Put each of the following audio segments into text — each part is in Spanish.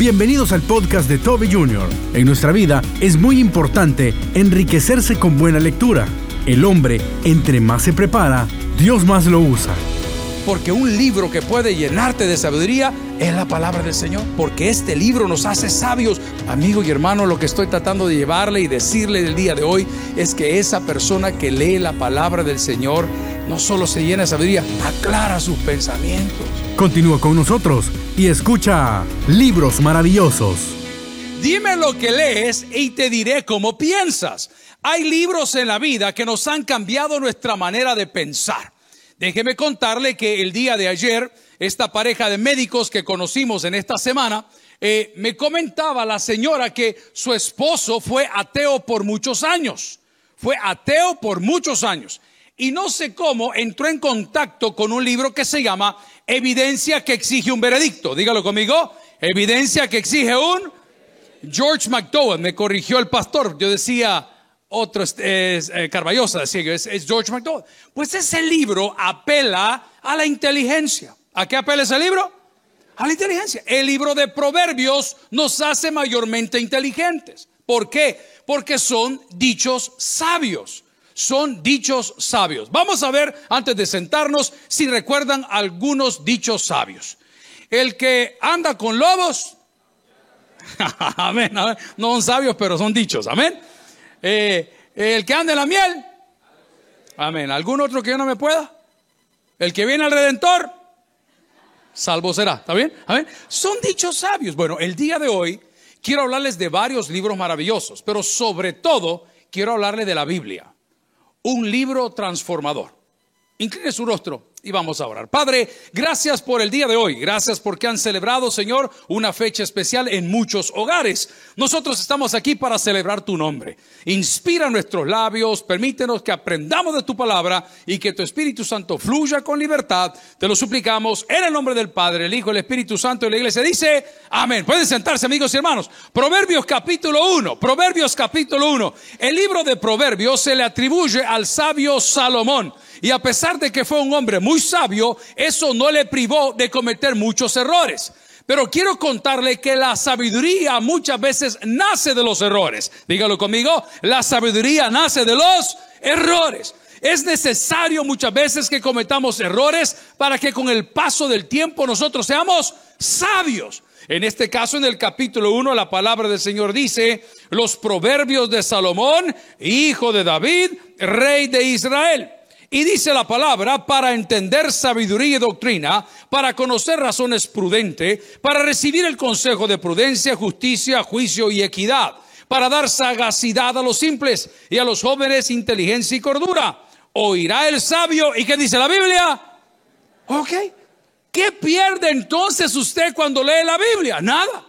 Bienvenidos al podcast de Toby Jr. En nuestra vida es muy importante enriquecerse con buena lectura. El hombre, entre más se prepara, Dios más lo usa. Porque un libro que puede llenarte de sabiduría es la palabra del Señor. Porque este libro nos hace sabios. Amigo y hermano, lo que estoy tratando de llevarle y decirle el día de hoy es que esa persona que lee la palabra del Señor no solo se llena de sabiduría, aclara sus pensamientos. Continúa con nosotros y escucha Libros Maravillosos. Dime lo que lees y te diré cómo piensas. Hay libros en la vida que nos han cambiado nuestra manera de pensar. Déjeme contarle que el día de ayer, esta pareja de médicos que conocimos en esta semana, eh, me comentaba la señora que su esposo fue ateo por muchos años. Fue ateo por muchos años. Y no sé cómo entró en contacto con un libro que se llama Evidencia que exige un veredicto. Dígalo conmigo. Evidencia que exige un... George McDowell me corrigió el pastor. Yo decía, otro es, eh, Carballosa, es, es George McDowell. Pues ese libro apela a la inteligencia. ¿A qué apela ese libro? A la inteligencia. El libro de Proverbios nos hace mayormente inteligentes. ¿Por qué? Porque son dichos sabios. Son dichos sabios. Vamos a ver, antes de sentarnos, si recuerdan algunos dichos sabios. El que anda con lobos, amén, no son sabios, pero son dichos, amén. Eh, el que anda en la miel. Amén. ¿Algún otro que yo no me pueda? El que viene al Redentor. Salvo será. ¿Está bien? Amén. Son dichos sabios. Bueno, el día de hoy quiero hablarles de varios libros maravillosos, pero sobre todo quiero hablarles de la Biblia. Un libro transformador. Incline su rostro y vamos a orar. Padre, gracias por el día de hoy. Gracias porque han celebrado, Señor, una fecha especial en muchos hogares. Nosotros estamos aquí para celebrar tu nombre. Inspira nuestros labios, permítenos que aprendamos de tu palabra y que tu Espíritu Santo fluya con libertad. Te lo suplicamos en el nombre del Padre, el Hijo, el Espíritu Santo y la iglesia. Dice, amén. Pueden sentarse, amigos y hermanos. Proverbios capítulo 1. Proverbios capítulo 1. El libro de Proverbios se le atribuye al sabio Salomón. Y a pesar de que fue un hombre muy sabio, eso no le privó de cometer muchos errores. Pero quiero contarle que la sabiduría muchas veces nace de los errores. Dígalo conmigo, la sabiduría nace de los errores. Es necesario muchas veces que cometamos errores para que con el paso del tiempo nosotros seamos sabios. En este caso, en el capítulo 1, la palabra del Señor dice, los proverbios de Salomón, hijo de David, rey de Israel. Y dice la palabra, para entender sabiduría y doctrina, para conocer razones prudentes, para recibir el consejo de prudencia, justicia, juicio y equidad, para dar sagacidad a los simples y a los jóvenes inteligencia y cordura. Oirá el sabio. ¿Y qué dice la Biblia? Ok. ¿Qué pierde entonces usted cuando lee la Biblia? Nada.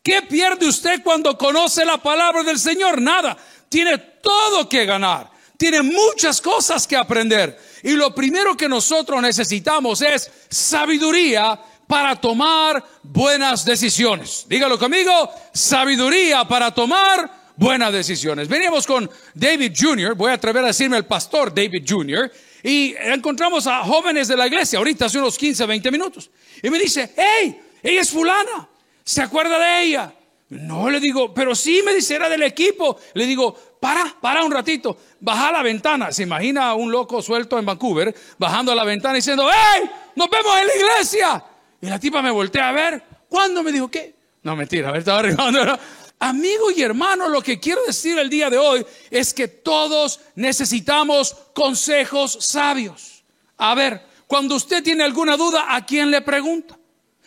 ¿Qué pierde usted cuando conoce la palabra del Señor? Nada. Tiene todo que ganar tiene muchas cosas que aprender. Y lo primero que nosotros necesitamos es sabiduría para tomar buenas decisiones. Dígalo conmigo, sabiduría para tomar buenas decisiones. Veníamos con David Jr., voy a atrever a decirme el pastor David Jr., y encontramos a jóvenes de la iglesia, ahorita hace unos 15, 20 minutos. Y me dice, hey, ella es fulana, ¿se acuerda de ella? No, le digo, pero sí me dice, era del equipo. Le digo, para, para un ratito, baja la ventana. Se imagina a un loco suelto en Vancouver, bajando a la ventana diciendo, ¡Hey! ¡Nos vemos en la iglesia! Y la tipa me voltea a ver. ¿Cuándo me dijo qué? No, mentira, a ver, estaba arribando. Amigo y hermano, lo que quiero decir el día de hoy es que todos necesitamos consejos sabios. A ver, cuando usted tiene alguna duda, ¿a quién le pregunta?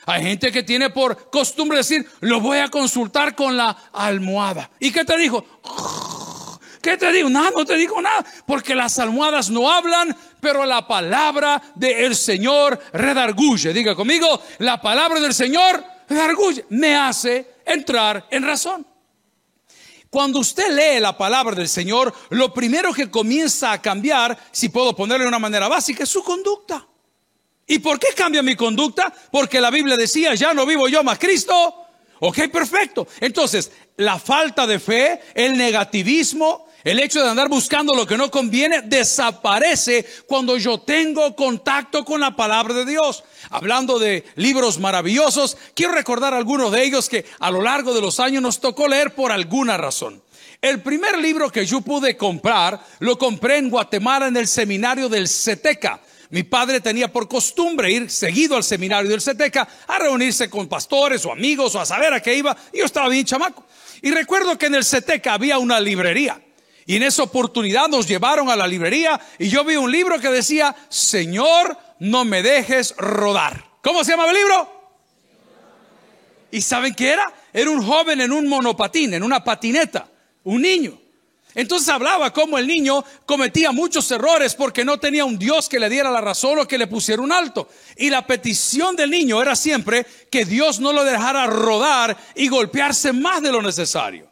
Hay gente que tiene por costumbre decir, lo voy a consultar con la almohada. ¿Y qué te dijo? ¿Qué te digo? Nada, no te digo nada. Porque las almohadas no hablan, pero la palabra del Señor redarguye. Diga conmigo, la palabra del Señor redarguye. Me hace entrar en razón. Cuando usted lee la palabra del Señor, lo primero que comienza a cambiar, si puedo ponerlo de una manera básica, es su conducta. ¿Y por qué cambia mi conducta? Porque la Biblia decía, ya no vivo yo más Cristo. Ok, perfecto. Entonces, la falta de fe, el negativismo, El hecho de andar buscando lo que no conviene desaparece cuando yo tengo contacto con la palabra de Dios. Hablando de libros maravillosos, quiero recordar algunos de ellos que a lo largo de los años nos tocó leer por alguna razón. El primer libro que yo pude comprar lo compré en Guatemala en el seminario del CETECA. Mi padre tenía por costumbre ir seguido al seminario del CETECA a reunirse con pastores o amigos o a saber a qué iba. Y yo estaba bien chamaco. Y recuerdo que en el CETECA había una librería. Y en esa oportunidad nos llevaron a la librería y yo vi un libro que decía, Señor, no me dejes rodar. ¿Cómo se llama el libro? ¿Y saben qué era? Era un joven en un monopatín, en una patineta, un niño. Entonces hablaba como el niño cometía muchos errores porque no tenía un Dios que le diera la razón o que le pusiera un alto. Y la petición del niño era siempre que Dios no lo dejara rodar y golpearse más de lo necesario.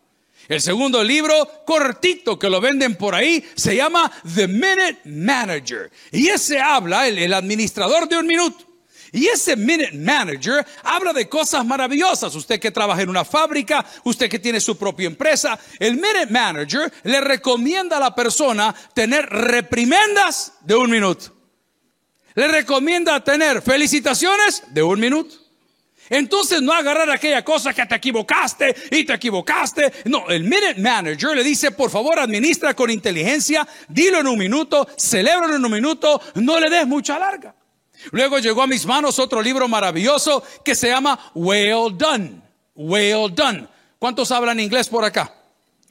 El segundo libro, cortito, que lo venden por ahí, se llama The Minute Manager. Y ese habla, el, administrador de un minuto. Y ese Minute Manager habla de cosas maravillosas. Usted que trabaja en una fábrica, usted que tiene su propia empresa, el Minute Manager le recomienda a la persona tener reprimendas de un minuto. Le recomienda tener felicitaciones de un minuto. Entonces no agarrar aquella cosa que te equivocaste y te equivocaste. No, el Minute Manager le dice, por favor, administra con inteligencia, dilo en un minuto, celébralo en un minuto, no le des mucha larga. Luego llegó a mis manos otro libro maravilloso que se llama Well Done. Well Done. ¿Cuántos hablan inglés por acá?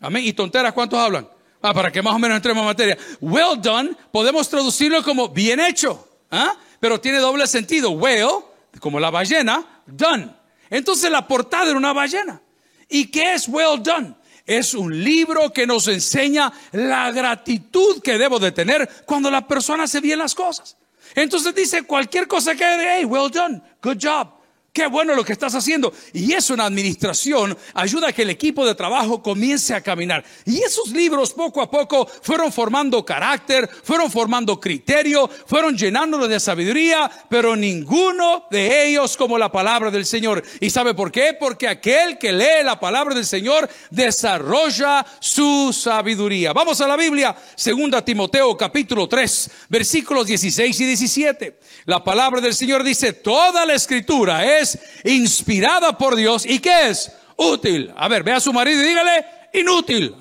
Amén. ¿Y tonteras cuántos hablan? Ah, para que más o menos entremos en materia. Well done, podemos traducirlo como bien hecho. ¿ah? Pero tiene doble sentido. Well, como la ballena, done. Entonces la portada era una ballena. ¿Y qué es well done? Es un libro que nos enseña la gratitud que debo de tener cuando la persona hace bien las cosas. Entonces dice cualquier cosa que, hey, well done, good job. Qué bueno lo que estás haciendo. Y eso en administración ayuda a que el equipo de trabajo comience a caminar. Y esos libros poco a poco fueron formando carácter, fueron formando criterio, fueron llenándolo de sabiduría, pero ninguno de ellos como la palabra del Señor. ¿Y sabe por qué? Porque aquel que lee la palabra del Señor desarrolla su sabiduría. Vamos a la Biblia, segunda Timoteo capítulo 3, versículos 16 y 17. La palabra del Señor dice, toda la escritura es inspirada por Dios y que es útil. A ver, ve a su marido y dígale, inútil.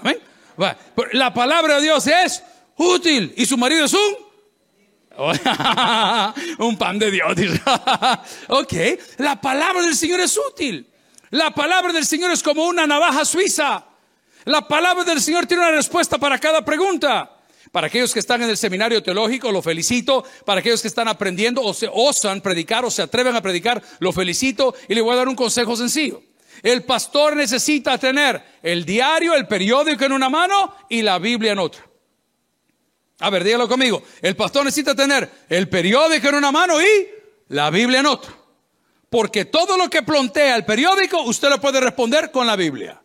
La palabra de Dios es útil y su marido es un... un pan de Dios. ok, la palabra del Señor es útil. La palabra del Señor es como una navaja suiza. La palabra del Señor tiene una respuesta para cada pregunta. Para aquellos que están en el seminario teológico, lo felicito. Para aquellos que están aprendiendo o se osan predicar o se atreven a predicar, lo felicito. Y le voy a dar un consejo sencillo. El pastor necesita tener el diario, el periódico en una mano y la Biblia en otra. A ver, dígalo conmigo. El pastor necesita tener el periódico en una mano y la Biblia en otra. Porque todo lo que plantea el periódico, usted lo puede responder con la Biblia.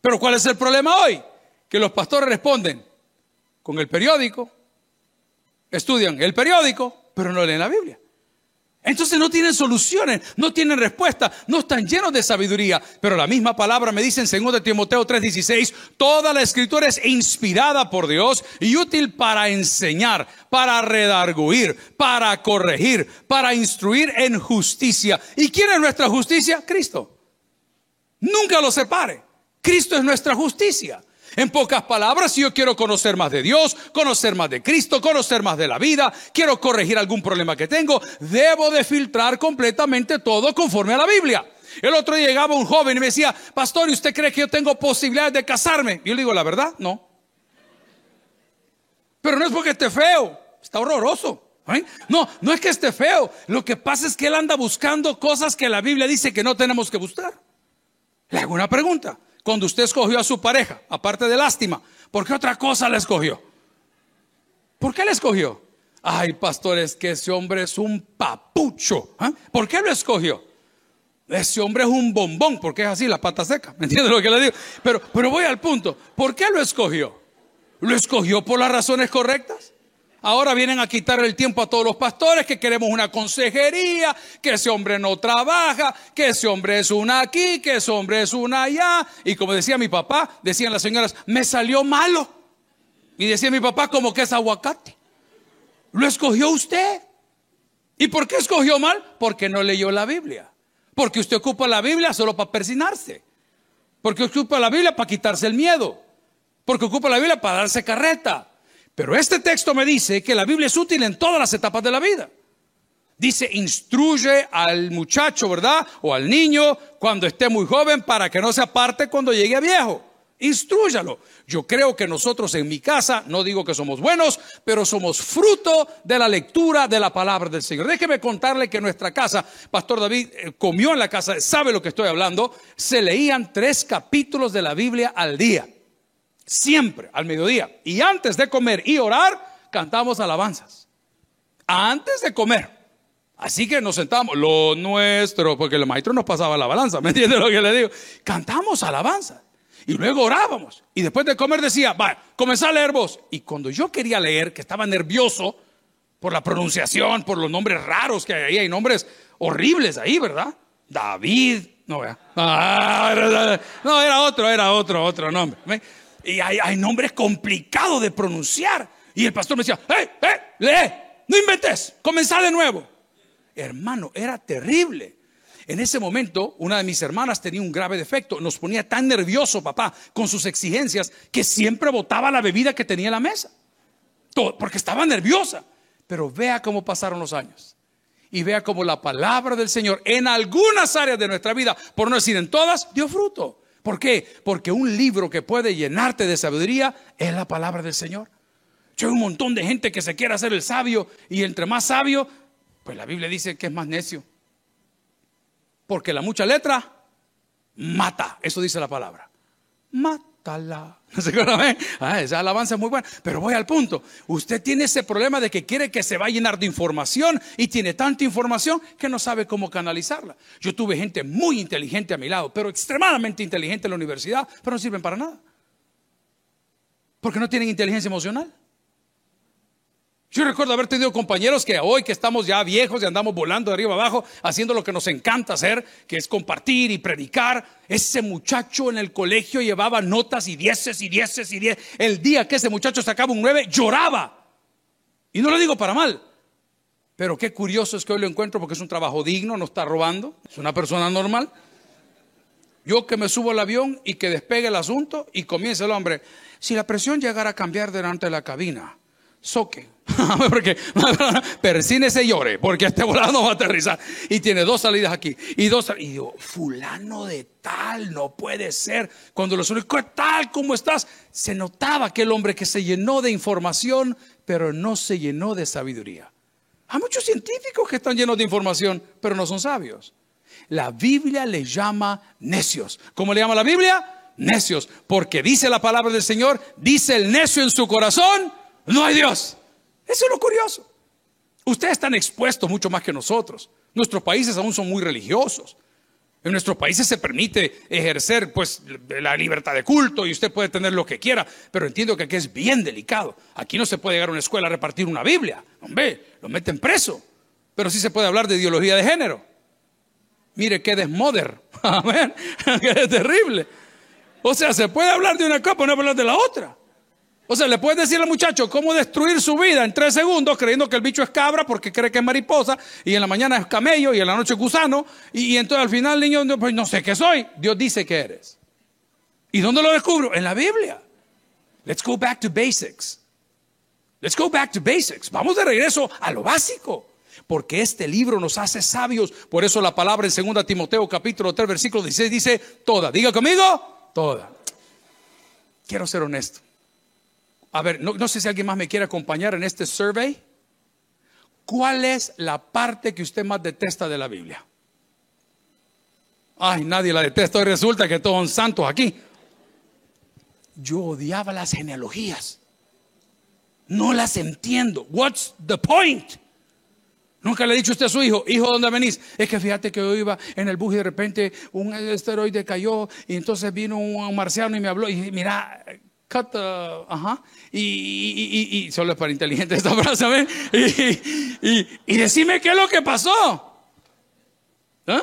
Pero ¿cuál es el problema hoy? Que los pastores responden, con el periódico, estudian el periódico, pero no leen la Biblia. Entonces no tienen soluciones, no tienen respuesta, no están llenos de sabiduría. Pero la misma palabra me dice en 2 Timoteo 3:16, toda la escritura es inspirada por Dios y útil para enseñar, para redarguir, para corregir, para instruir en justicia. ¿Y quién es nuestra justicia? Cristo. Nunca lo separe. Cristo es nuestra justicia. En pocas palabras, si yo quiero conocer más de Dios, conocer más de Cristo, conocer más de la vida, quiero corregir algún problema que tengo, debo de filtrar completamente todo conforme a la Biblia. El otro día llegaba un joven y me decía, pastor, ¿y usted cree que yo tengo posibilidad de casarme? Y yo le digo, la verdad, no. Pero no es porque esté feo, está horroroso. ¿eh? No, no es que esté feo. Lo que pasa es que él anda buscando cosas que la Biblia dice que no tenemos que buscar. Le hago una pregunta cuando usted escogió a su pareja, aparte de lástima, ¿por qué otra cosa le escogió? ¿Por qué le escogió? Ay, pastor, es que ese hombre es un papucho. ¿ah? ¿Por qué lo escogió? Ese hombre es un bombón, porque es así, la pata seca. ¿Me entiende lo que le digo? Pero, pero voy al punto. ¿Por qué lo escogió? ¿Lo escogió por las razones correctas? Ahora vienen a quitar el tiempo a todos los pastores que queremos una consejería, que ese hombre no trabaja, que ese hombre es una aquí, que ese hombre es una allá. Y como decía mi papá, decían las señoras, me salió malo. Y decía mi papá como que es aguacate. Lo escogió usted. ¿Y por qué escogió mal? Porque no leyó la Biblia. Porque usted ocupa la Biblia solo para persinarse. Porque ocupa la Biblia para quitarse el miedo. Porque ocupa la Biblia para darse carreta. Pero este texto me dice que la Biblia es útil en todas las etapas de la vida. Dice, instruye al muchacho, ¿verdad? O al niño cuando esté muy joven para que no se aparte cuando llegue a viejo. Instrúyalo. Yo creo que nosotros en mi casa, no digo que somos buenos, pero somos fruto de la lectura de la palabra del Señor. Déjeme contarle que nuestra casa, Pastor David eh, comió en la casa, sabe lo que estoy hablando, se leían tres capítulos de la Biblia al día. Siempre, al mediodía. Y antes de comer y orar, cantamos alabanzas. Antes de comer. Así que nos sentamos, lo nuestro, porque el maestro nos pasaba la balanza, ¿me entiende lo que le digo? Cantamos alabanzas. Y luego orábamos. Y después de comer decía, va, comenzá a leer vos. Y cuando yo quería leer, que estaba nervioso por la pronunciación, por los nombres raros que hay ahí, hay nombres horribles ahí, ¿verdad? David, no, vea. Ah, no, era otro, era otro, otro nombre. Y hay, nombres complicados de pronunciar. Y el pastor me decía, ¡eh, eh, lee! No inventes, comenzá de nuevo. Hermano, era terrible. En ese momento, una de mis hermanas tenía un grave defecto. Nos ponía tan nervioso, papá, con sus exigencias, que siempre botaba la bebida que tenía en la mesa. Todo, porque estaba nerviosa. Pero vea cómo pasaron los años. Y vea cómo la palabra del Señor en algunas áreas de nuestra vida, por no decir en todas, dio fruto. ¿Por qué? Porque un libro que puede llenarte de sabiduría es la palabra del Señor. Yo hay un montón de gente que se quiere hacer el sabio y entre más sabio, pues la Biblia dice que es más necio. Porque la mucha letra mata. Eso dice la palabra. Mátala. ¿No se acuerdan? Ah, esa alabanza es muy buena. Pero voy al punto. Usted tiene ese problema de que quiere que se va a llenar de información y tiene tanta información que no sabe cómo canalizarla. Yo tuve gente muy inteligente a mi lado, pero extremadamente inteligente en la universidad, pero no sirven para nada. Porque no tienen inteligencia emocional. Yo recuerdo haber tenido compañeros que hoy que estamos ya viejos y andamos volando de arriba abajo, haciendo lo que nos encanta hacer, que es compartir y predicar. Ese muchacho en el colegio llevaba notas y dieces y dieces y dieces. El día que ese muchacho sacaba un nueve, lloraba. Y no lo digo para mal. Pero qué curioso es que hoy lo encuentro porque es un trabajo digno, no está robando, es una persona normal. Yo que me subo al avión y que despegue el asunto y comienza el hombre. Si la presión llegara a cambiar delante de la cabina, soque. porque persínese y llore, porque este volado no va a aterrizar. Y tiene dos salidas aquí. Y dos Y digo, fulano de tal, no puede ser. Cuando lo ¿qué tal? ¿Cómo estás? Se notaba que el hombre que se llenó de información, pero no se llenó de sabiduría. Hay muchos científicos que están llenos de información, pero no son sabios. La Biblia le llama necios. ¿Cómo le llama la Biblia? Necios. Porque dice la palabra del Señor, dice el necio en su corazón no hay Dios. Eso es lo curioso. Ustedes están expuestos mucho más que nosotros. Nuestros países aún son muy religiosos. En nuestros países se permite ejercer pues la libertad de culto y usted puede tener lo que quiera, pero entiendo que aquí es bien delicado. Aquí no se puede llegar a una escuela a repartir una Biblia. Hombre, lo meten preso. Pero sí se puede hablar de ideología de género. Mire qué desmoder. Amén. Qué terrible. O sea, se puede hablar de una copa, no hablar de la otra. O sea, le puedes decir al muchacho cómo destruir su vida en tres segundos creyendo que el bicho es cabra porque cree que es mariposa y en la mañana es camello y en la noche es gusano y, entonces al final el niño, pues no sé qué soy. Dios dice que eres. ¿Y dónde lo descubro? En la Biblia. Let's go back to basics. Let's go back to basics. Vamos de regreso a lo básico. Porque este libro nos hace sabios. Por eso la palabra en 2 Timoteo capítulo 3 versículo 16 dice toda. Diga conmigo, toda. Quiero ser honesto. A ver, no, sé si alguien más me quiere acompañar en este survey. ¿Cuál es la parte que usted más detesta de la Biblia? Ay, nadie la detesta. Hoy resulta que todos son santos aquí. Yo odiaba las genealogías. No las entiendo. What's the point? Nunca le he dicho usted a su hijo, hijo, ¿dónde venís? Es que fíjate que yo iba en el bus y de repente un esteroide cayó y entonces vino un marciano y me habló y mira, ajá, y, solo es para inteligente esta frase, y, y, decime qué es lo que pasó. ¿Ah?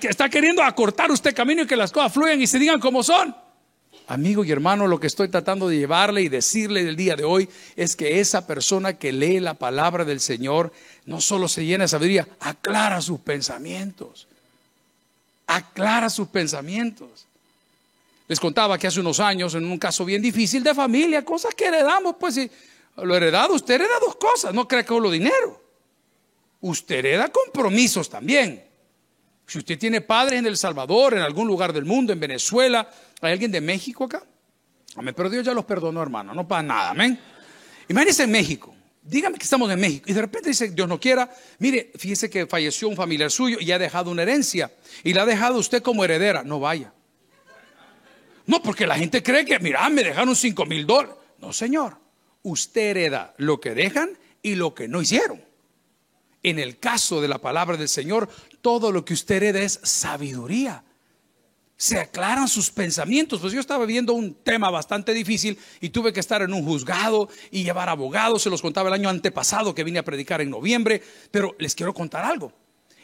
Que está queriendo acortar usted camino y que las cosas fluyan y se digan como son. Amigo y hermano, lo que estoy tratando de llevarle y decirle el día de hoy es que esa persona que lee la palabra del Señor no solo se llena de sabiduría, aclara sus pensamientos. Aclara sus pensamientos. Les contaba que hace unos años, en un caso bien difícil de familia, cosas que heredamos, pues si lo heredado, usted hereda dos cosas, no cree que solo dinero. Usted hereda compromisos también. Si usted tiene padres en El Salvador, en algún lugar del mundo, en Venezuela, ¿hay alguien de México acá? Amén, pero Dios ya los perdonó, hermano, no para nada, amén. Imagínese en México, dígame que estamos en México y de repente dice, Dios no quiera, mire, fíjese que falleció un familiar suyo y ha dejado una herencia y la ha dejado usted como heredera, no vaya. No, porque la gente cree que, mira, me dejaron 5 mil dólares. No, señor, usted hereda lo que dejan y lo que no hicieron. En el caso de la palabra del Señor, todo lo que usted hereda es sabiduría. Se aclaran sus pensamientos. Pues yo estaba viendo un tema bastante difícil y tuve que estar en un juzgado y llevar abogados. Se los contaba el año antepasado que vine a predicar en noviembre. Pero les quiero contar algo.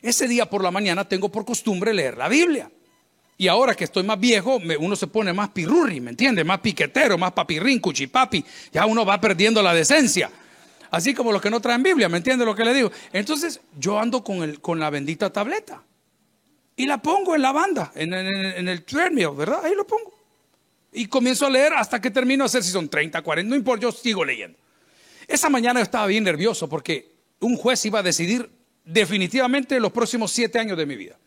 Ese día por la mañana tengo por costumbre leer la Biblia. Y ahora que estoy más viejo, uno se pone más pirurri, ¿me entiende? Más piquetero, más papirrín, cuchipapi. Ya uno va perdiendo la decencia. Así como los que no traen Biblia, ¿me entiende lo que le digo? Entonces yo ando con, el, con la bendita tableta y la pongo en la banda, en, el treadmill, ¿verdad? Ahí lo pongo. Y comienzo a leer hasta que termino a hacer si son 30, 40, no importa, yo sigo leyendo. Esa mañana yo estaba bien nervioso porque un juez iba a decidir definitivamente los próximos siete años de mi vida.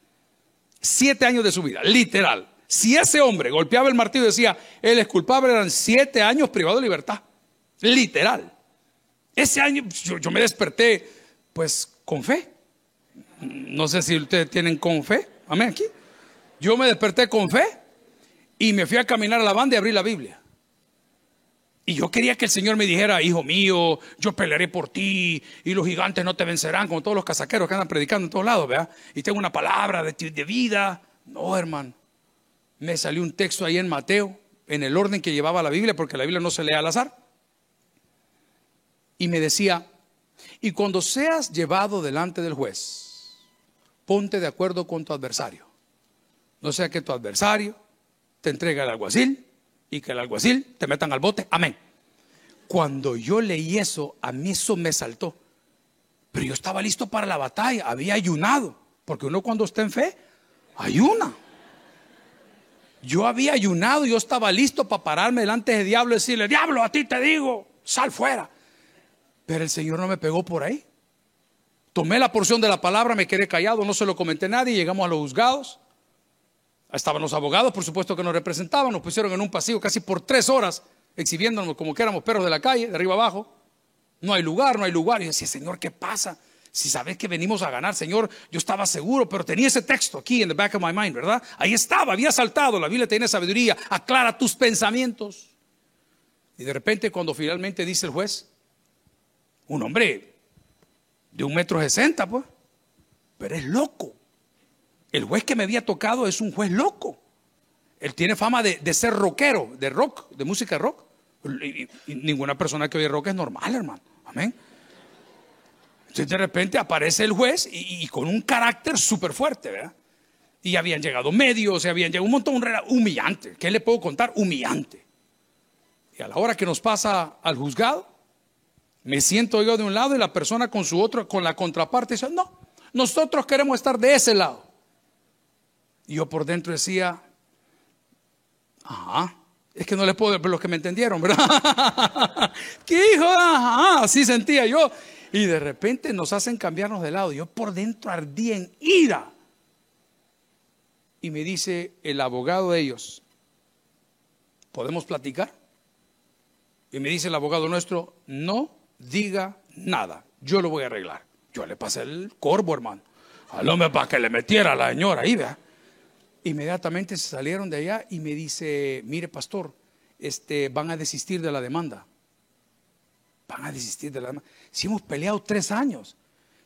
Siete años de su vida, literal. Si ese hombre golpeaba el martillo y decía, él es culpable, eran siete años privado de libertad. Literal. Ese año yo, me desperté pues con fe. No sé si ustedes tienen con fe. Amén aquí. Yo me desperté con fe y me fui a caminar a la banda y abrí la Biblia. Y yo quería que el Señor me dijera, hijo mío, yo pelearé por ti y los gigantes no te vencerán, como todos los casaqueros que andan predicando en todos lados, ¿verdad? Y tengo una palabra de, de vida. No, hermano. Me salió un texto ahí en Mateo, en el orden que llevaba la Biblia, porque la Biblia no se lee al azar y me decía, y cuando seas llevado delante del juez, ponte de acuerdo con tu adversario. No sea que tu adversario te entregue al alguacil y que el alguacil te metan al bote. Amén. Cuando yo leí eso, a mí eso me saltó. Pero yo estaba listo para la batalla, había ayunado, porque uno cuando está en fe, ayuna. Yo había ayunado, yo estaba listo para pararme delante del diablo y decirle, diablo, a ti te digo, sal fuera. Pero el Señor no me pegó por ahí. Tomé la porción de la palabra, me quedé callado, no se lo comenté a nadie, llegamos a los juzgados. Estaban los abogados, por supuesto que nos representaban, nos pusieron en un pasillo casi por tres horas, exhibiéndonos como que éramos perros de la calle, de arriba abajo. No hay lugar, no hay lugar. Y yo decía, Señor, ¿qué pasa? Si sabes que venimos a ganar, Señor, yo estaba seguro, pero tenía ese texto aquí en the back of my mind, ¿verdad? Ahí estaba, había saltado, la Biblia tiene sabiduría, aclara tus pensamientos. Y de repente cuando finalmente dice el juez, un hombre de un metro sesenta, pues. Pero es loco. El juez que me había tocado es un juez loco. Él tiene fama de, ser rockero, de rock, de música rock. Y, ninguna persona que oye rock es normal, hermano. Amén. Entonces de repente aparece el juez y, con un carácter súper fuerte, ¿verdad? Y habían llegado medios, y habían llegado un montón, humillante. ¿Qué le puedo contar? Humillante. Y a la hora que nos pasa al juzgado, me siento yo de un lado y la persona con su otro, con la contraparte, dice, no, nosotros queremos estar de ese lado. Y yo por dentro decía, ajá, es que no les puedo ver los que me entendieron, ¿verdad? ¿Qué hijo? Ajá, así sentía yo. Y de repente nos hacen cambiarnos de lado. Yo por dentro ardía en ira. Y me dice el abogado de ellos, ¿podemos platicar? Y me dice el abogado nuestro, no diga nada, yo lo voy a arreglar. Yo le pasé el corvo, hermano, al hombre para que le metiera a la señora ahí, vea. Inmediatamente se salieron de allá y me dice, mire pastor, este, van a desistir de la demanda. Van a desistir de la demanda. Si hemos peleado tres años,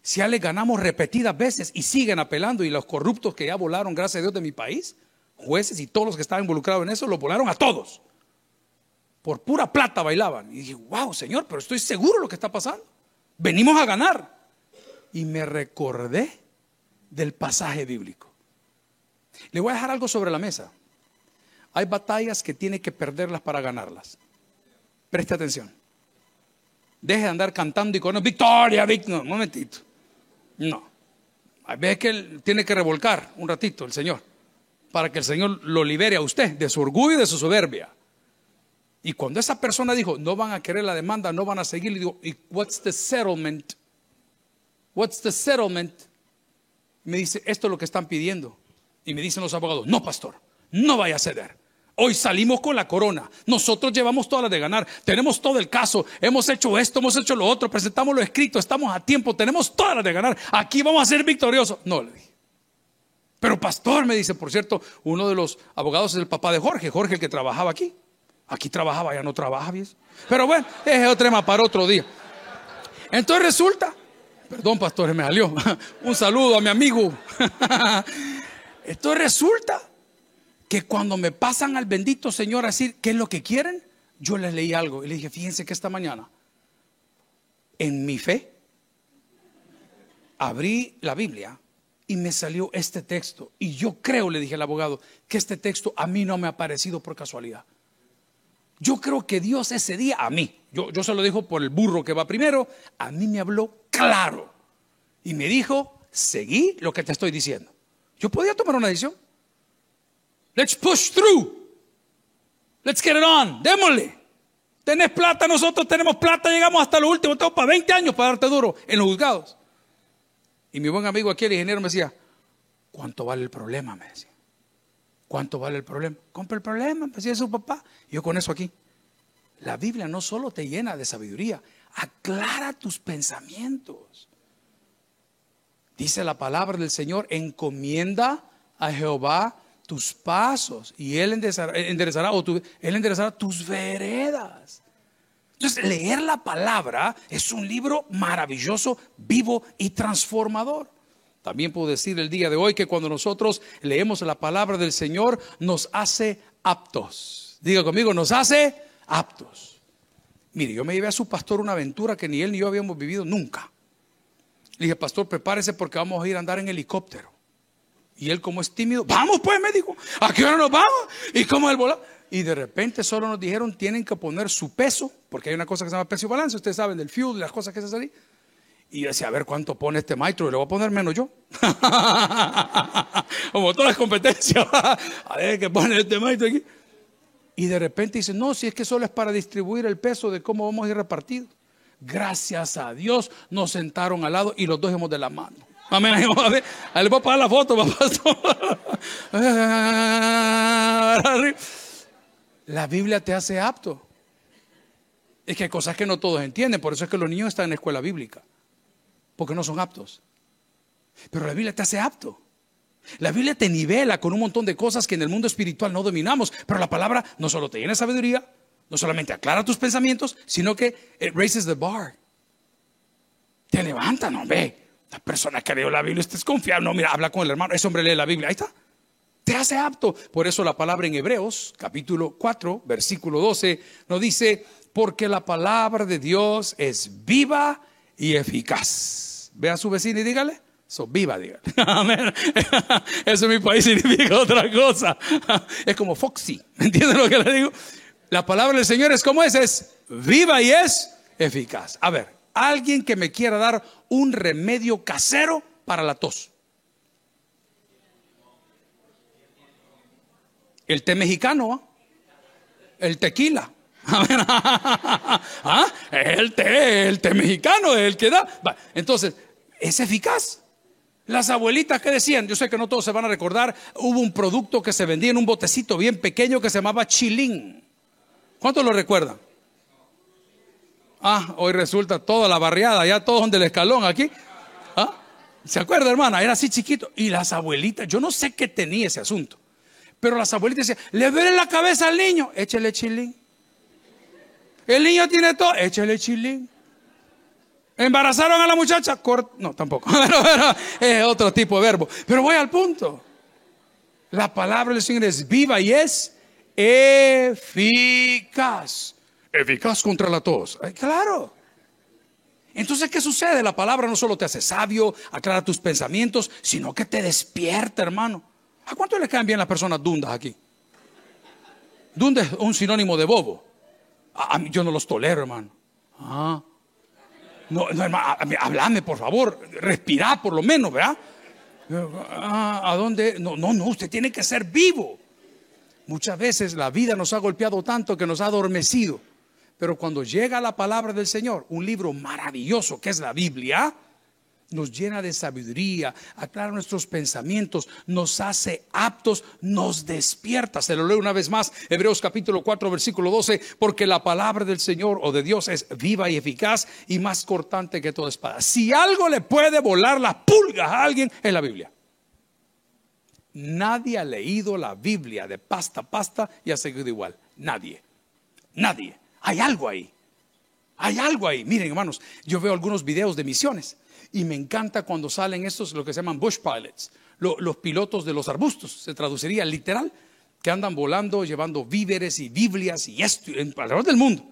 si ya le ganamos repetidas veces y siguen apelando y los corruptos que ya volaron, gracias a Dios, de mi país, jueces y todos los que estaban involucrados en eso, lo volaron a todos por pura plata bailaban. Y dije, wow, Señor, pero estoy seguro de lo que está pasando. Venimos a ganar. Y me recordé del pasaje bíblico. Le voy a dejar algo sobre la mesa. Hay batallas que tiene que perderlas para ganarlas. Preste atención. Deje de andar cantando y con victoria, victoria. No, un momentito. No. Hay veces que él tiene que revolcar un ratito el Señor para que el Señor lo libere a usted de su orgullo y de su soberbia. Y cuando esa persona dijo, no van a querer la demanda, no van a seguir, le digo, ¿y what's the settlement? What's the settlement? Me dice, esto es lo que están pidiendo. Y me dicen los abogados, no, pastor, no vaya a ceder. Hoy salimos con la corona. Nosotros llevamos todas las de ganar. Tenemos todo el caso. Hemos hecho esto, hemos hecho lo otro. Presentamos lo escrito. Estamos a tiempo. Tenemos todas las de ganar. Aquí vamos a ser victoriosos. No le dije. Pero pastor, me dice, por cierto, uno de los abogados es el papá de Jorge. Jorge, el que trabajaba aquí. Aquí trabajaba, ya no trabaja, bien. Pero bueno, es otro tema para otro día. Entonces resulta, perdón, pastor, me salió. Un saludo a mi amigo. Entonces resulta que cuando me pasan al bendito Señor a decir qué es lo que quieren, yo les leí algo y le dije, fíjense que esta mañana, en mi fe, abrí la Biblia y me salió este texto. Y yo creo, le dije al abogado, que este texto a mí no me ha parecido por casualidad. Yo creo que Dios ese día, a mí, yo, yo se lo dijo por el burro que va primero, a mí me habló claro. Y me dijo, seguí lo que te estoy diciendo. Yo podía tomar una decisión. Let's push through. Let's get it on. Démosle. Tenés plata, nosotros tenemos plata, llegamos hasta lo último. Tengo para 20 años para darte duro en los juzgados. Y mi buen amigo aquí, el ingeniero, me decía, ¿cuánto vale el problema? Me decía. ¿Cuánto vale el problema? Compra el problema, me decía su papá. yo con eso aquí. La Biblia no solo te llena de sabiduría, aclara tus pensamientos. Dice la palabra del Señor, encomienda a Jehová tus pasos y Él enderezará, o Él enderezará tus veredas. Entonces, leer la palabra es un libro maravilloso, vivo y transformador. También puedo decir el día de hoy que cuando nosotros leemos la palabra del Señor, nos hace aptos. Diga conmigo, nos hace aptos. Mire, yo me llevé a su pastor una aventura que ni él ni yo habíamos vivido nunca. Le dije, pastor, prepárese porque vamos a ir a andar en helicóptero. Y él como es tímido, vamos pues médico, ¿a qué hora nos vamos? ¿Y cómo el volado? Y de repente solo nos dijeron, tienen que poner su peso, porque hay una cosa que se llama peso y balance, ustedes saben del fuel, las cosas que se ahí. Y yo decía, a ver cuánto pone este maestro, y le voy a poner menos yo. Como todas las competencias, a ver qué pone este maestro aquí. Y de repente dice, no, si es que solo es para distribuir el peso de cómo vamos a ir repartidos. Gracias a Dios nos sentaron al lado y los dos hemos de la mano. Amén. Ahí le voy a pagar la foto. La Biblia te hace apto. Es que hay cosas que no todos entienden. Por eso es que los niños están en la escuela bíblica. Porque no son aptos. Pero la Biblia te hace apto. La Biblia te nivela con un montón de cosas que en el mundo espiritual no dominamos. Pero la palabra no solo te llena sabiduría, no solamente aclara tus pensamientos, sino que it raises the bar. Te levanta, no ve. La persona que leyó la Biblia, usted es confiable. No, mira, habla con el hermano. Ese hombre lee la Biblia. Ahí está. Te hace apto. Por eso la palabra en Hebreos, capítulo 4, versículo 12, nos dice, porque la palabra de Dios es viva y eficaz. Ve a su vecino y dígale. So, viva, dígale. Eso en mi país significa otra cosa. Es como Foxy. ¿Me entienden lo que le digo? La palabra del Señor es como es, es viva y es eficaz. A ver, alguien que me quiera dar un remedio casero para la tos. El té mexicano, el tequila. ¿Ah? El té, el té mexicano, el que da. Entonces, es eficaz. Las abuelitas que decían, yo sé que no todos se van a recordar, hubo un producto que se vendía en un botecito bien pequeño que se llamaba chilín. ¿Cuántos lo recuerdan? Ah, hoy resulta toda la barriada, ya todos donde el escalón aquí. ¿Ah? ¿Se acuerda, hermana? Era así chiquito. Y las abuelitas, yo no sé qué tenía ese asunto. Pero las abuelitas decían, le duele la cabeza al niño, échale chilín. El niño tiene todo, échale chilín. Embarazaron a la muchacha, no, tampoco. es otro tipo de verbo. Pero voy al punto. La palabra del Señor es viva y es eficaz eficaz contra la tos. claro. Entonces, ¿qué sucede? La palabra no solo te hace sabio, aclara tus pensamientos, sino que te despierta, hermano. ¿A cuánto le caen bien las personas dundas aquí? ¿Dónde es un sinónimo de bobo? A, mí, yo no los tolero, hermano. Ah. No, no hermano, hablame, por favor. Respirá por lo menos, ¿verdad? Ah, ¿A dónde? No, no, no, usted tiene que ser vivo. Muchas veces la vida nos ha golpeado tanto que nos ha adormecido. Pero cuando llega la palabra del Señor, un libro maravilloso que es la Biblia, nos llena de sabiduría, aclara nuestros pensamientos, nos hace aptos, nos despierta. Se lo leo una vez más, Hebreos capítulo 4, versículo 12, porque la palabra del Señor o de Dios es viva y eficaz y más cortante que toda espada. Si algo le puede volar las pulgas a alguien, es la Biblia. Nadie ha leído la Biblia de pasta a pasta y ha seguido igual. Nadie. Nadie. Hay algo ahí. Hay algo ahí. Miren, hermanos, yo veo algunos videos de misiones y me encanta cuando salen estos, lo que se llaman bush pilots, los pilotos de los arbustos, se traduciría literal, que andan volando, llevando víveres y Biblias y esto alrededor del mundo.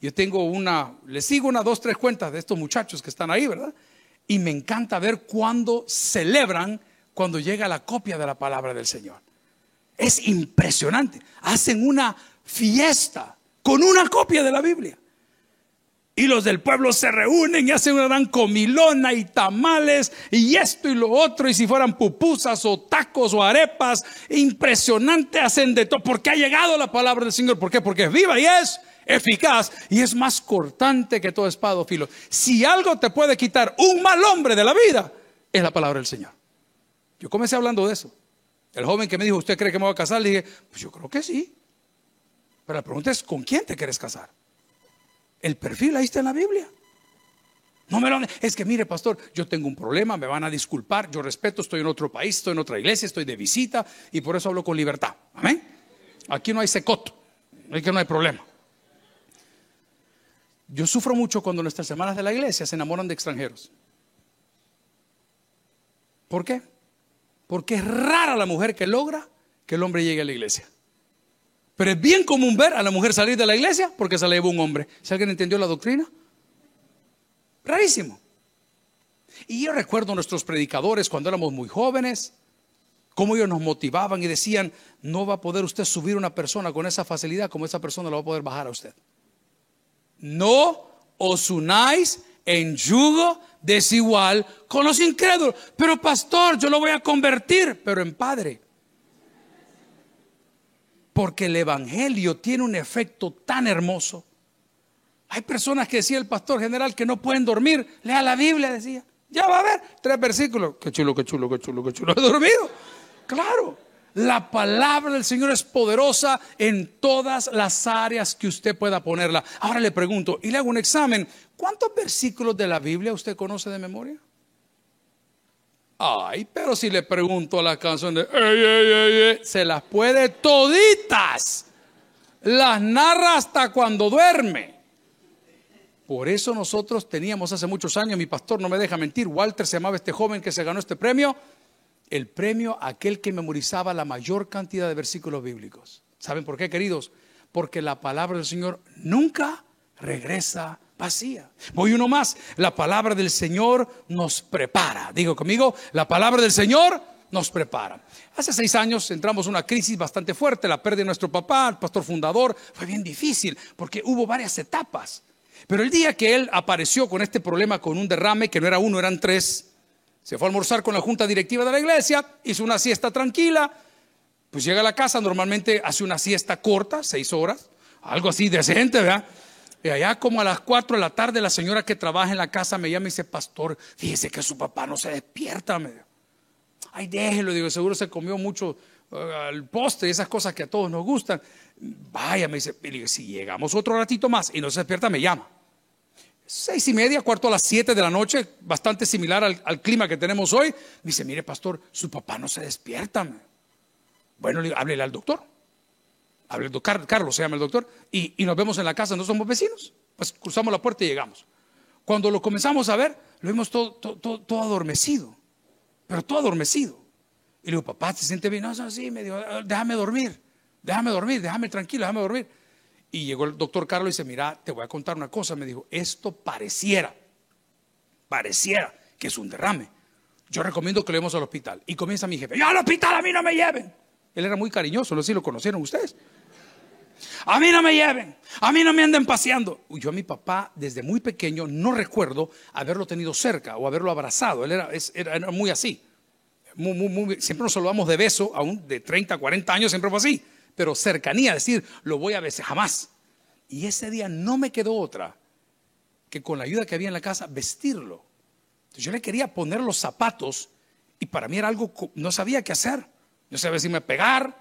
Yo tengo una, les sigo una, dos, tres cuentas de estos muchachos que están ahí, ¿verdad? Y me encanta ver cuando celebran cuando llega la copia de la palabra del Señor. Es impresionante. Hacen una fiesta con una copia de la Biblia. Y los del pueblo se reúnen y hacen una gran comilona y tamales y esto y lo otro. Y si fueran pupusas o tacos o arepas, impresionante hacen de todo. Porque ha llegado la palabra del Señor. ¿Por qué? Porque es viva y es eficaz y es más cortante que todo espada filo. Si algo te puede quitar un mal hombre de la vida, es la palabra del Señor. Yo comencé hablando de eso. El joven que me dijo, ¿usted cree que me voy a casar? Le dije, pues yo creo que sí. Pero la pregunta es, ¿con quién te quieres casar? El perfil ahí está en la Biblia. No me lo es que mire, pastor, yo tengo un problema, me van a disculpar, yo respeto, estoy en otro país, estoy en otra iglesia, estoy de visita y por eso hablo con libertad. Amén. Aquí no hay secoto, que no hay problema. Yo sufro mucho cuando nuestras hermanas de la iglesia se enamoran de extranjeros. ¿Por qué? Porque es rara la mujer que logra que el hombre llegue a la iglesia. Pero es bien común ver a la mujer salir de la iglesia porque se la llevó un hombre. ¿Si alguien entendió la doctrina? Rarísimo. Y yo recuerdo a nuestros predicadores cuando éramos muy jóvenes, cómo ellos nos motivaban y decían, no va a poder usted subir una persona con esa facilidad como esa persona lo va a poder bajar a usted. No os unáis en yugo desigual con los incrédulos. Pero pastor, yo lo voy a convertir, pero en padre. Porque el Evangelio tiene un efecto tan hermoso. Hay personas que decía el pastor general que no pueden dormir. Lea la Biblia, decía. Ya va a ver, tres versículos. Qué chulo, qué chulo, qué chulo, qué chulo. He dormido. Claro. La palabra del Señor es poderosa en todas las áreas que usted pueda ponerla. Ahora le pregunto y le hago un examen. ¿Cuántos versículos de la Biblia usted conoce de memoria? Ay, pero si le pregunto a la canción de se las puede toditas. Las narra hasta cuando duerme. Por eso nosotros teníamos hace muchos años, mi pastor no me deja mentir, Walter se llamaba este joven que se ganó este premio, el premio aquel que memorizaba la mayor cantidad de versículos bíblicos. ¿Saben por qué, queridos? Porque la palabra del Señor nunca regresa vacía. Voy uno más. La palabra del Señor nos prepara. Digo conmigo, la palabra del Señor nos prepara. Hace seis años entramos en una crisis bastante fuerte, la pérdida de nuestro papá, el pastor fundador, fue bien difícil porque hubo varias etapas. Pero el día que él apareció con este problema, con un derrame, que no era uno, eran tres, se fue a almorzar con la junta directiva de la iglesia, hizo una siesta tranquila, pues llega a la casa, normalmente hace una siesta corta, seis horas, algo así decente, ¿verdad? Y allá como a las 4 de la tarde la señora que trabaja en la casa me llama y dice, pastor, fíjese que su papá no se despierta. Me Ay, déjelo, digo, seguro se comió mucho al uh, postre y esas cosas que a todos nos gustan. Vaya, me dice, si llegamos otro ratito más y no se despierta, me llama. Seis y media, cuarto a las siete de la noche, bastante similar al, clima que tenemos hoy. Dice, mire, pastor, su papá no se despierta. Bueno, háblele al doctor. Carlos se llama el doctor, y, nos vemos en la casa, no somos vecinos, pues cruzamos la puerta y llegamos. Cuando lo comenzamos a ver, lo vimos todo, todo, adormecido, pero todo adormecido. Y le digo, papá, ¿te siente bien? No, sí, me dijo, ah, déjame dormir, déjame dormir, déjame tranquilo, déjame dormir. Y llegó el doctor Carlos y dice, mira, te voy a contar una cosa. Me dijo, esto pareciera, pareciera que es un derrame. Yo recomiendo que lo llevemos al hospital. Y comienza mi jefe, yo al hospital a mí no me lleven. Él era muy cariñoso, no sé si lo conocieron ustedes. A mí no me lleven, a mí no me anden paseando. Yo a mi papá desde muy pequeño no recuerdo haberlo tenido cerca o haberlo abrazado. Él era, muy así. siempre nos saludamos de beso, aún de 30, 40 años siempre fue así. Pero cercanía, decir, lo voy a besar, jamás. Y ese día no me quedó otra que con la ayuda que había en la casa vestirlo. yo le quería poner los zapatos y para mí era algo, no sabía qué hacer. No sabía si me pegar,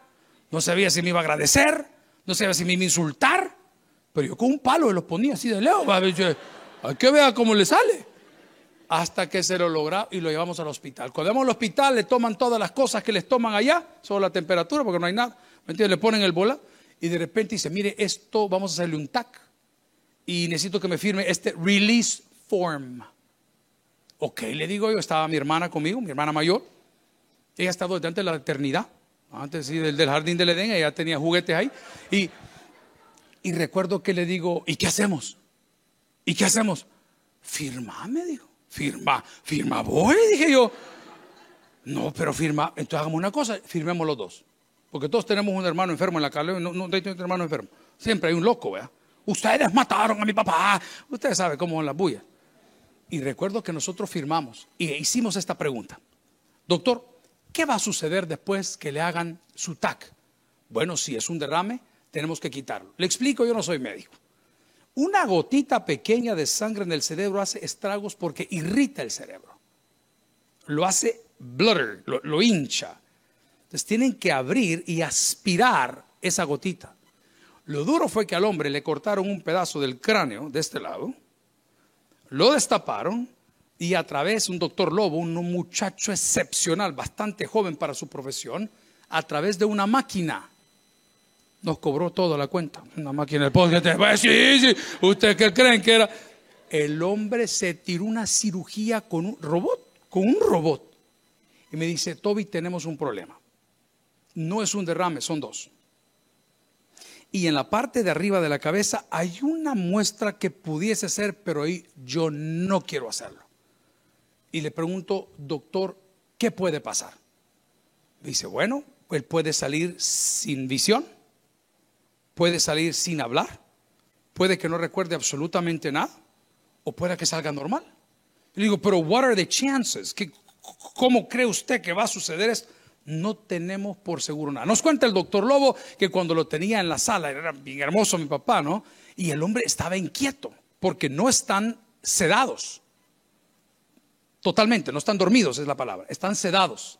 no sabía si me iba a agradecer, no sabía si me iba a insultar. Pero yo con un palo lo ponía así de lejos. Hay que ver cómo le sale. Hasta que se lo logra y lo llevamos al hospital. Cuando vamos al hospital le toman todas las cosas que les toman allá, solo la temperatura porque no hay nada. Le ponen el bola y de repente dice, mire, esto vamos a hacerle un TAC y necesito que me firme este release form. Ok, le digo yo, estaba mi hermana conmigo, mi hermana mayor. Ella ha estado desde antes de la eternidad, antes del, jardín del Edén, ella tenía juguetes ahí. Y, y recuerdo que le digo, ¿y qué hacemos? ¿Y qué hacemos? Firma, me dijo. Firma, firma voy, dije yo. No, pero firma, entonces hagamos una cosa, firmemos los dos. Porque todos tenemos un hermano enfermo en la calle, no, no tengo un hermano enfermo. Siempre hay un loco, ¿verdad? Ustedes mataron a mi papá. Ustedes saben cómo son las bullas. Y recuerdo que nosotros firmamos y hicimos esta pregunta. Doctor, ¿qué va a suceder después que le hagan su TAC? Bueno, si es un derrame, tenemos que quitarlo. Le explico, yo no soy médico. Una gotita pequeña de sangre en el cerebro hace estragos porque irrita el cerebro. Lo hace blur, lo hincha. Entonces tienen que abrir y aspirar esa gotita. Lo duro fue que al hombre le cortaron un pedazo del cráneo de este lado lo destaparon y a través, un doctor Lobo, un muchacho excepcional, bastante joven para su profesión, a través de una máquina, nos cobró toda la cuenta. Una máquina de Sí, sí, ¿ustedes qué creen que era? El hombre se tiró una cirugía con un robot, con un robot. Y me dice, Toby, tenemos un problema. No es un derrame, son dos y en la parte de arriba de la cabeza hay una muestra que pudiese ser, pero ahí yo no quiero hacerlo. Y le pregunto, doctor, ¿qué puede pasar? Dice, bueno, él puede salir sin visión, puede salir sin hablar, puede que no recuerde absolutamente nada, o puede que salga normal. Le digo, pero what are the chances? ¿Cómo cree usted que va a suceder esto? No tenemos por seguro nada. Nos cuenta el doctor Lobo que cuando lo tenía en la sala, era bien hermoso mi papá, ¿no? Y el hombre estaba inquieto porque no están sedados. Totalmente, no están dormidos es la palabra, están sedados.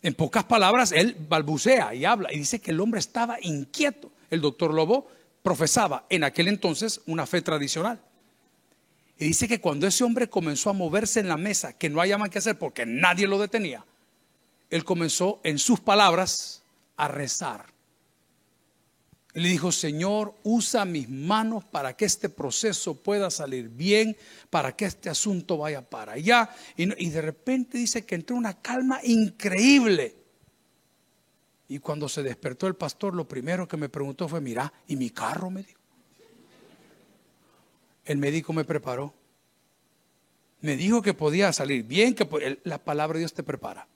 En pocas palabras, él balbucea y habla y dice que el hombre estaba inquieto. El doctor Lobo profesaba en aquel entonces una fe tradicional. Y dice que cuando ese hombre comenzó a moverse en la mesa, que no haya más que hacer porque nadie lo detenía, él comenzó en sus palabras a rezar. Él le dijo, Señor, usa mis manos para que este proceso pueda salir bien, para que este asunto vaya para allá. Y, de repente dice que entró una calma increíble. Y cuando se despertó el pastor, lo primero que me preguntó fue, mira, ¿y mi carro? Me dijo. El médico me preparó. Me dijo que podía salir bien, que la palabra de Dios te prepara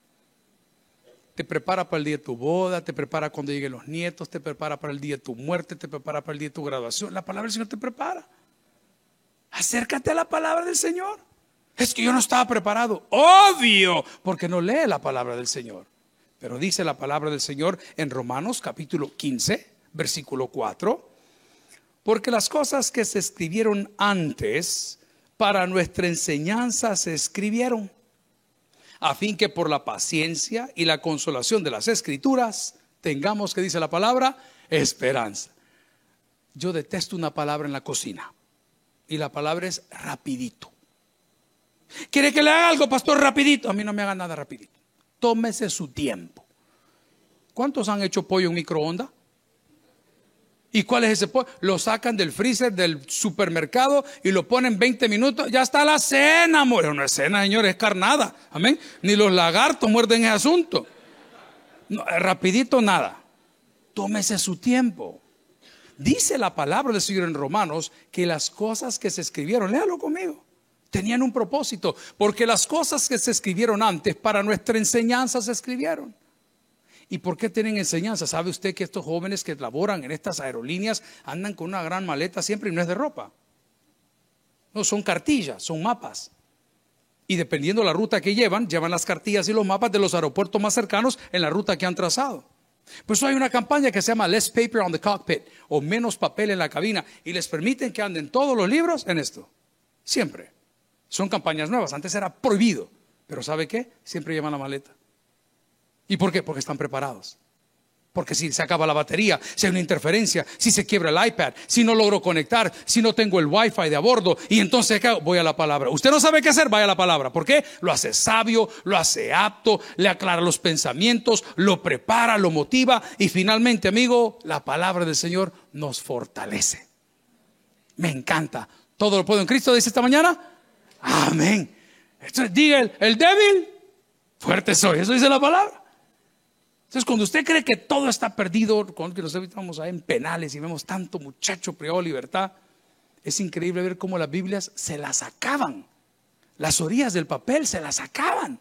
te prepara para el día de tu boda, te prepara cuando lleguen los nietos, te prepara para el día de tu muerte, te prepara para el día de tu graduación. La palabra del Señor te prepara. Acércate a la palabra del Señor. Es que yo no estaba preparado. Obvio, porque no lee la palabra del Señor. Pero dice la palabra del Señor en Romanos capítulo 15, versículo 4. Porque las cosas que se escribieron antes para nuestra enseñanza se escribieron a fin que por la paciencia y la consolación de las escrituras tengamos, que dice la palabra, esperanza. Yo detesto una palabra en la cocina y la palabra es rapidito. ¿Quiere que le haga algo, pastor, rapidito? A mí no me haga nada rapidito. Tómese su tiempo. ¿Cuántos han hecho pollo en microondas? ¿Y cuál es ese pollo? Lo sacan del freezer del supermercado y lo ponen 20 minutos. Ya está la cena, amor. No es cena, señores, es carnada. Amén. Ni los lagartos muerden ese asunto. rapidito nada. Tómese su tiempo. Dice la palabra del Señor en Romanos que las cosas que se escribieron, léalo conmigo, tenían un propósito. Porque las cosas que se escribieron antes para nuestra enseñanza se escribieron ¿Y por qué tienen enseñanza? ¿Sabe usted que estos jóvenes que laboran en estas aerolíneas andan con una gran maleta siempre y no es de ropa? No, son cartillas, son mapas. Y dependiendo la ruta que llevan, llevan las cartillas y los mapas de los aeropuertos más cercanos en la ruta que han trazado. Por eso hay una campaña que se llama Less Paper on the Cockpit o menos papel en la cabina y les permiten que anden todos los libros en esto. Siempre. Son campañas nuevas. Antes era prohibido. Pero ¿sabe qué? Siempre llevan la maleta. ¿Y por qué? Porque están preparados. Porque si se acaba la batería, si hay una interferencia, si se quiebra el iPad, si no logro conectar, si no tengo el Wi-Fi de a bordo, y entonces voy a la palabra. Usted no sabe qué hacer, vaya a la palabra. ¿Por qué? Lo hace sabio, lo hace apto, le aclara los pensamientos, lo prepara, lo motiva, y finalmente, amigo, la palabra del Señor nos fortalece. Me encanta. Todo lo puedo en Cristo, dice esta mañana. Amén. Entonces diga el, el débil, fuerte soy. Eso dice la palabra. Entonces, cuando usted cree que todo está perdido, cuando nos estamos ahí en penales y vemos tanto muchacho privado de libertad, es increíble ver cómo las Biblias se las acaban. Las orillas del papel se las acaban.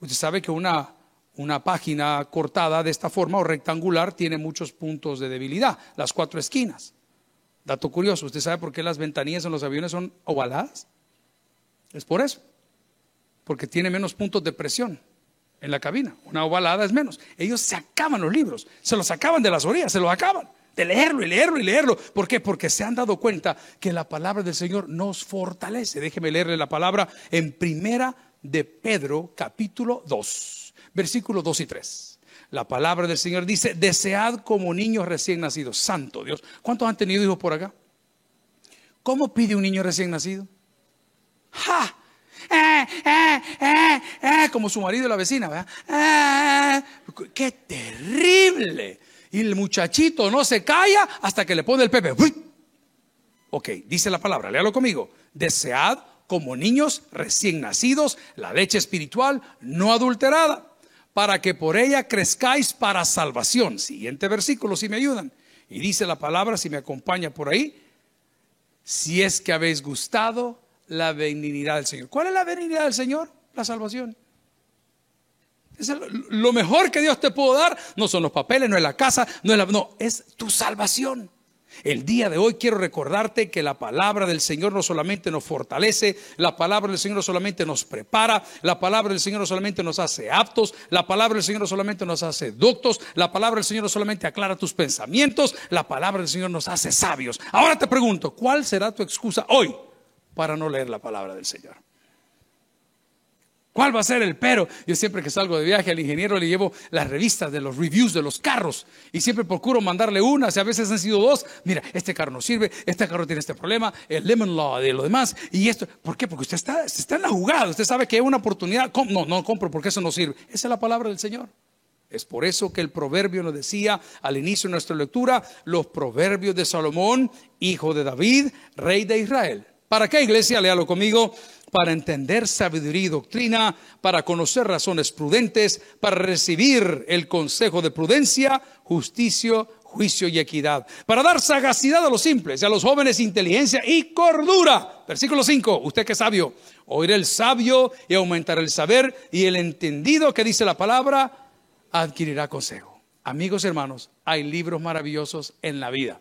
Usted sabe que una, una página cortada de esta forma o rectangular tiene muchos puntos de debilidad, las cuatro esquinas. Dato curioso, ¿usted sabe por qué las ventanillas en los aviones son ovaladas? Es por eso, porque tiene menos puntos de presión en la cabina. Una ovalada es menos. Ellos se acaban los libros, se los acaban de las orillas, se los acaban de leerlo y leerlo y leerlo. ¿Por qué? Porque se han dado cuenta que la palabra del Señor nos fortalece. Déjeme leerle la palabra en primera de Pedro capítulo 2, versículos 2 y 3. La palabra del Señor dice, desead como niños recién nacidos. Santo Dios. ¿Cuántos han tenido hijos por acá? ¿Cómo pide un niño recién nacido? ¡Ja! Eh, eh, eh, como su marido y la vecina, ¿verdad? ¡Qué terrible! Y el muchachito no se calla hasta que le pone el pepe. Ok, dice la palabra, léalo conmigo. Desead como niños recién nacidos la leche espiritual no adulterada, para que por ella crezcáis para salvación. Siguiente versículo, si me ayudan. Y dice la palabra, si me acompaña por ahí, si es que habéis gustado la benignidad del Señor. ¿Cuál es la benignidad del Señor? La salvación. Es lo mejor que Dios te pudo dar no son los papeles, no es la casa, no es la, no, es tu salvación. El día de hoy quiero recordarte que la palabra del Señor no solamente nos fortalece, la palabra del Señor no solamente nos prepara, la palabra del Señor no solamente nos hace aptos, la palabra del Señor no solamente nos hace doctos, la palabra del Señor no solamente aclara tus pensamientos, la palabra del Señor nos hace sabios. Ahora te pregunto, ¿cuál será tu excusa hoy? Para no leer la palabra del Señor. ¿Cuál va a ser el pero? Yo siempre que salgo de viaje al ingeniero le llevo las revistas de los reviews de los carros y siempre procuro mandarle una, si a veces han sido dos. Mira, este carro no sirve, este carro tiene este problema, el lemon law de lo demás y esto. ¿Por qué? Porque usted está, está en la jugada, usted sabe que hay una oportunidad. No, no compro porque eso no sirve. Esa es la palabra del Señor. Es por eso que el proverbio nos decía al inicio de nuestra lectura, los proverbios de Salomón, hijo de David, rey de Israel. ¿Para qué iglesia? Léalo conmigo. Para entender sabiduría y doctrina, para conocer razones prudentes, para recibir el consejo de prudencia, justicia, juicio y equidad, para dar sagacidad a los simples y a los jóvenes inteligencia y cordura. Versículo 5, usted que es sabio, oír el sabio y aumentar el saber y el entendido que dice la palabra, adquirirá consejo. Amigos hermanos, hay libros maravillosos en la vida.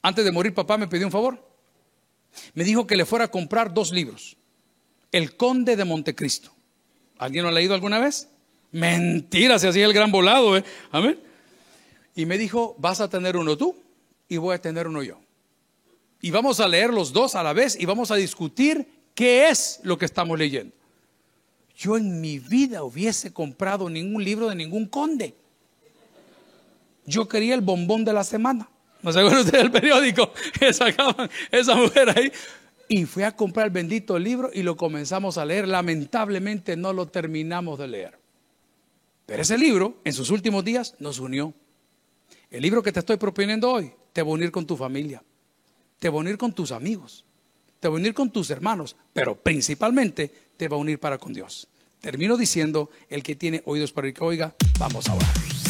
Antes de morir, papá me pidió un favor me dijo que le fuera a comprar dos libros. El Conde de Montecristo. ¿Alguien lo ha leído alguna vez? Mentira, se hacía el gran volado, ¿eh? Amén. Y me dijo, vas a tener uno tú y voy a tener uno yo. Y vamos a leer los dos a la vez y vamos a discutir qué es lo que estamos leyendo. Yo en mi vida hubiese comprado ningún libro de ningún conde. Yo quería el bombón de la semana. ¿No se acuerdan del periódico que sacaban esa mujer ahí? Y fui a comprar el bendito libro y lo comenzamos a leer. Lamentablemente no lo terminamos de leer. Pero ese libro, en sus últimos días, nos unió. El libro que te estoy proponiendo hoy te va a unir con tu familia, te va a unir con tus amigos, te va a unir con tus hermanos, pero principalmente te va a unir para con Dios. Termino diciendo, el que tiene oídos para el que oiga, vamos a orar.